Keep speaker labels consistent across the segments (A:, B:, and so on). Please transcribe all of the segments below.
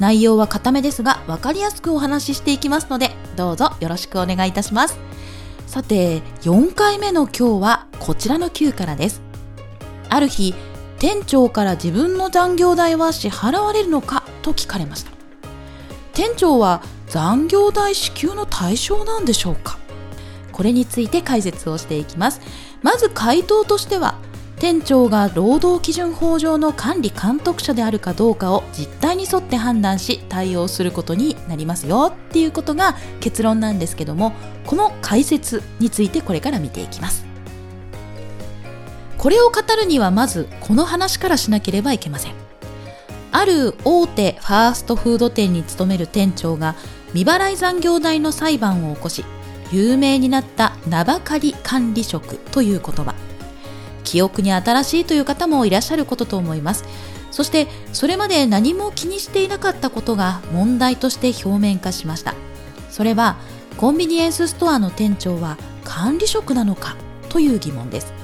A: 内容は固めですが分かりやすくお話ししていきますのでどうぞよろしくお願いいたします。さて4回目の今日はこちらの9からです。ある日店長から自分の残業代は支払われるのかと聞かれました。店長は残業代支給の対象なんでしょうか。これについて解説をしていきます。まず回答としては店長が労働基準法上の管理監督者であるかどうかを実態に沿って判断し対応することになりますよっていうことが結論なんですけどもこの解説についてこれから見ていきます。これを語るにはまずこの話からしなければいけません。ある大手ファーストフード店に勤める店長が未払い残業代の裁判を起こし有名になった名ばかり管理職という言葉。記憶に新しいという方もいらっしゃることと思います。そしてそれまで何も気にしていなかったことが問題として表面化しました。それはコンビニエンスストアの店長は管理職なのかという疑問です。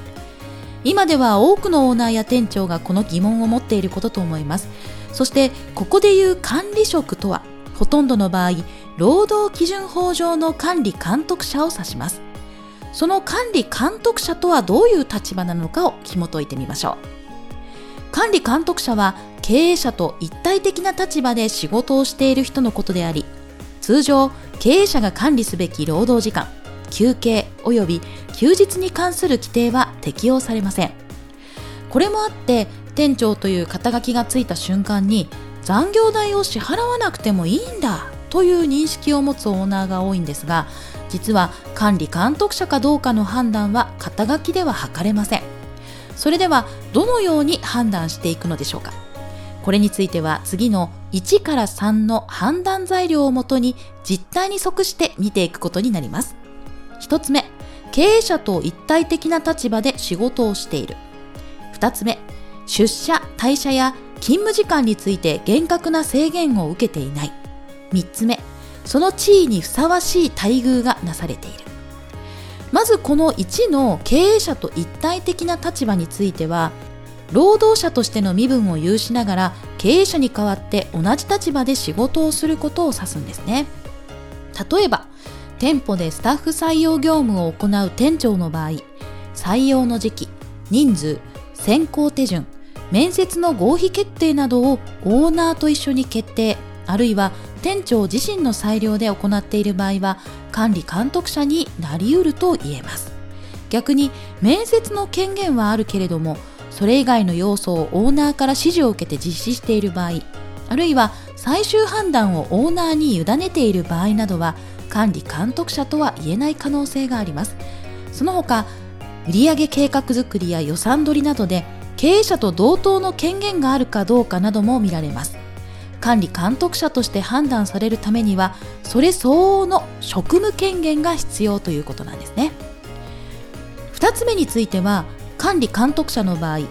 A: 今では多くのオーナーや店長がこの疑問を持っていることと思います。そしてここでいう管理職とはほとんどの場合労働基準法上の管理監督者を指します。その管理監督者とはどういう立場なのかを紐解いてみましょう。管理監督者は経営者と一体的な立場で仕事をしている人のことであり通常経営者が管理すべき労働時間休憩及び休日に関する規定は適用されません。これもあって店長という肩書きがついた瞬間に残業代を支払わなくてもいいんだ。という認識を持つオーナーが多いんですが実は管理監督者かどうかの判断は肩書きでは測れません。それではどのように判断していくのでしょうか。これについては次の1から3の判断材料をもとに実態に即して見ていくことになります。1つ目経営者と一体的な立場で仕事をしている。2つ目出社退社や勤務時間について厳格な制限を受けていない。3つ目。その地位にふさわしい待遇がなされている。まずこの1の経営者と一体的な立場については労働者としての身分を有しながら経営者に代わって同じ立場で仕事をすることを指すんですね。例えば店舗でスタッフ採用業務を行う店長の場合採用の時期人数選考手順面接の合否決定などをオーナーと一緒に決定。あるいは店長自身の裁量で行っている場合は管理監督者になりうると言えます。逆に面接の権限はあるけれどもそれ以外の要素をオーナーから指示を受けて実施している場合あるいは最終判断をオーナーに委ねている場合などは管理監督者とは言えない可能性があります。その他売上計画作りや予算取りなどで経営者と同等の権限があるかどうかなども見られます。管理監督者として判断されるためにはそれ相応の職務権限が必要ということなんですね。2つ目については管理監督者の場合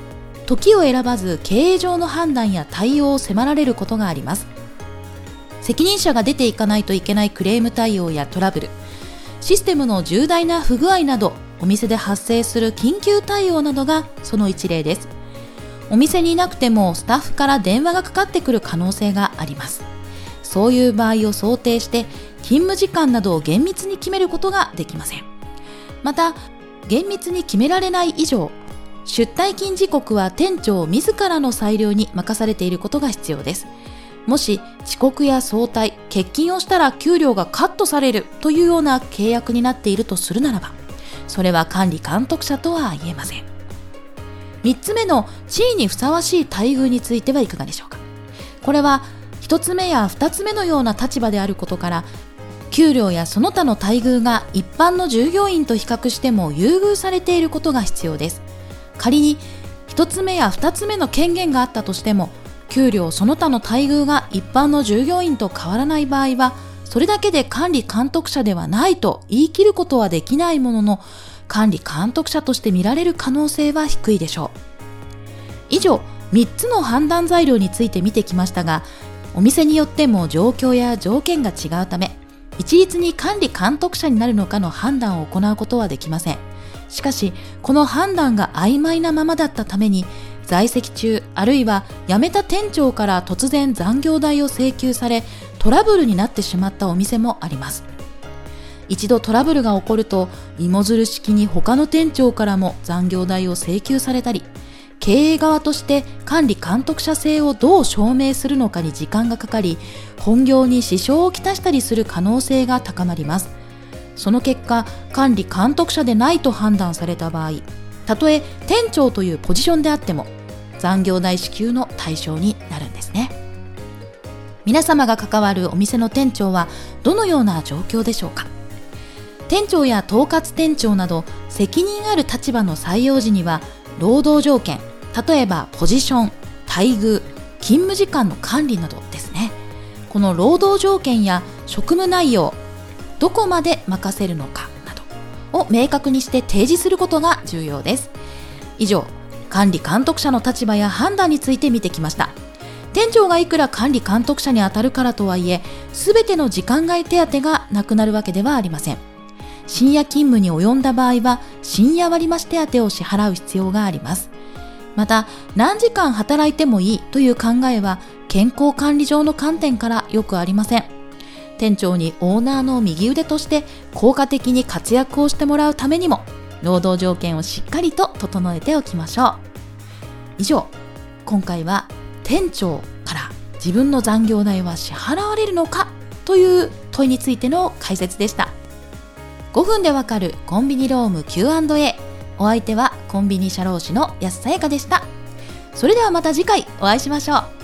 A: 時を選ばず経営上の判断や対応を迫られることがあります。責任者が出ていかないといけないクレーム対応やトラブルシステムの重大な不具合などお店で発生する緊急対応などがその一例です。お店にいなくてもスタッフから電話がかかってくる可能性があります。そういう場合を想定して勤務時間などを厳密に決めることができません。また厳密に決められない以上出退勤時刻は店長自らの裁量に任されていることが必要です。もし遅刻や早退欠勤をしたら給料がカットされるというような契約になっているとするならばそれは管理監督者とは言えません。3つ目の地位にふさわしい待遇についてはいかがでしょうか。これは1つ目や2つ目のような立場であることから給料やその他の待遇が一般の従業員と比較しても優遇されていることが必要です。仮に1つ目や2つ目の権限があったとしても給料その他の待遇が一般の従業員と変わらない場合はそれだけで管理監督者ではないと言い切ることはできないものの、管理監督者として見られる可能性は低いでしょう。以上、3つの判断材料について見てきましたが、お店によっても状況や条件が違うため、一律に管理監督者になるのかの判断を行うことはできません。しかし、この判断が曖昧なままだったために、在籍中あるいは辞めた店長から突然残業代を請求されトラブルになってしまったお店もあります一度トラブルが起こると芋づる式に他の店長からも残業代を請求されたり経営側として管理監督者制をどう証明するのかに時間がかかり本業に支障をきたしたりする可能性が高まります。その結果管理監督者でないと判断された場合たとえ店長というポジションであっても残業代支給の対象になるんですね。皆様が関わるお店の店長はどのような状況でしょうか？店長や統括店長など責任ある立場の採用時には労働条件例えばポジション、待遇、勤務時間の管理などですね。この労働条件や職務内容、どこまで任せるのかなどを明確にして提示することが重要です。以上、管理監督者の立場や判断について見てきました。店長がいくら管理監督者に当たるからとはいえ、すべての時間外手当がなくなるわけではありません。深夜勤務に及んだ場合は、深夜割増手当を支払う必要があります。また何時間働いてもいいという考えは健康管理上の観点からよくありません。店長にオーナーの右腕として効果的に活躍をしてもらうためにも労働条件をしっかりと整えておきましょう。以上今回は店長から自分の残業代は支払われるのかという問いについての解説でした。5分でわかるコンビニローム Q&A お相手はコンビニ社労士の安さやかでした。それではまた次回お会いしましょう。